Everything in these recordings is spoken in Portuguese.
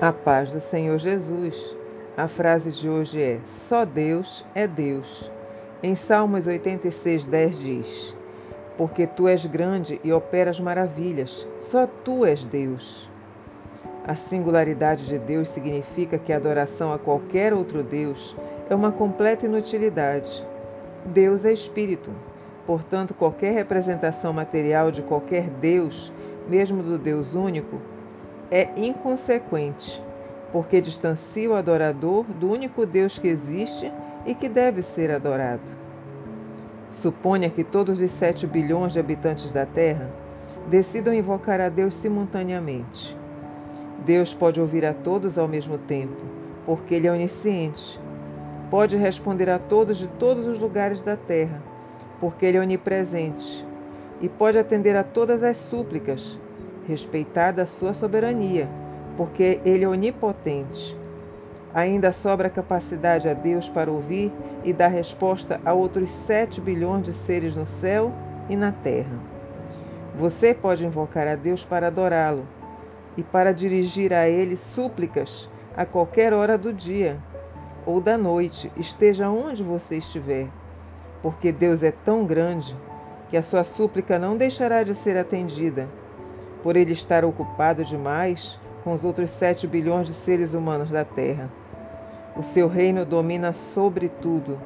A paz do Senhor Jesus. A frase de hoje é: Só Deus é Deus. Em Salmos 86, 10 diz: Porque tu és grande e operas maravilhas, só tu és Deus. A singularidade de Deus significa que a adoração a qualquer outro Deus é uma completa inutilidade. Deus é espírito, portanto, qualquer representação material de qualquer Deus, mesmo do Deus único, é inconsequente, porque distancia o adorador do único Deus que existe e que deve ser adorado. Suponha que todos os 7 bilhões de habitantes da Terra decidam invocar a Deus simultaneamente. Deus pode ouvir a todos ao mesmo tempo, porque Ele é onisciente. Pode responder a todos de todos os lugares da terra, porque Ele é onipresente. E pode atender a todas as súplicas, respeitada a sua soberania, porque ele é onipotente. Ainda sobra capacidade a Deus para ouvir e dar resposta a outros 7 bilhões de seres no céu e na terra. Você pode invocar a Deus para adorá-lo e para dirigir a ele súplicas a qualquer hora do dia ou da noite, esteja onde você estiver, porque Deus é tão grande que a sua súplica não deixará de ser atendida por ele estar ocupado demais com os outros sete bilhões de seres humanos da Terra. O seu reino domina sobre tudo.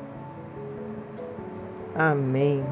Amém.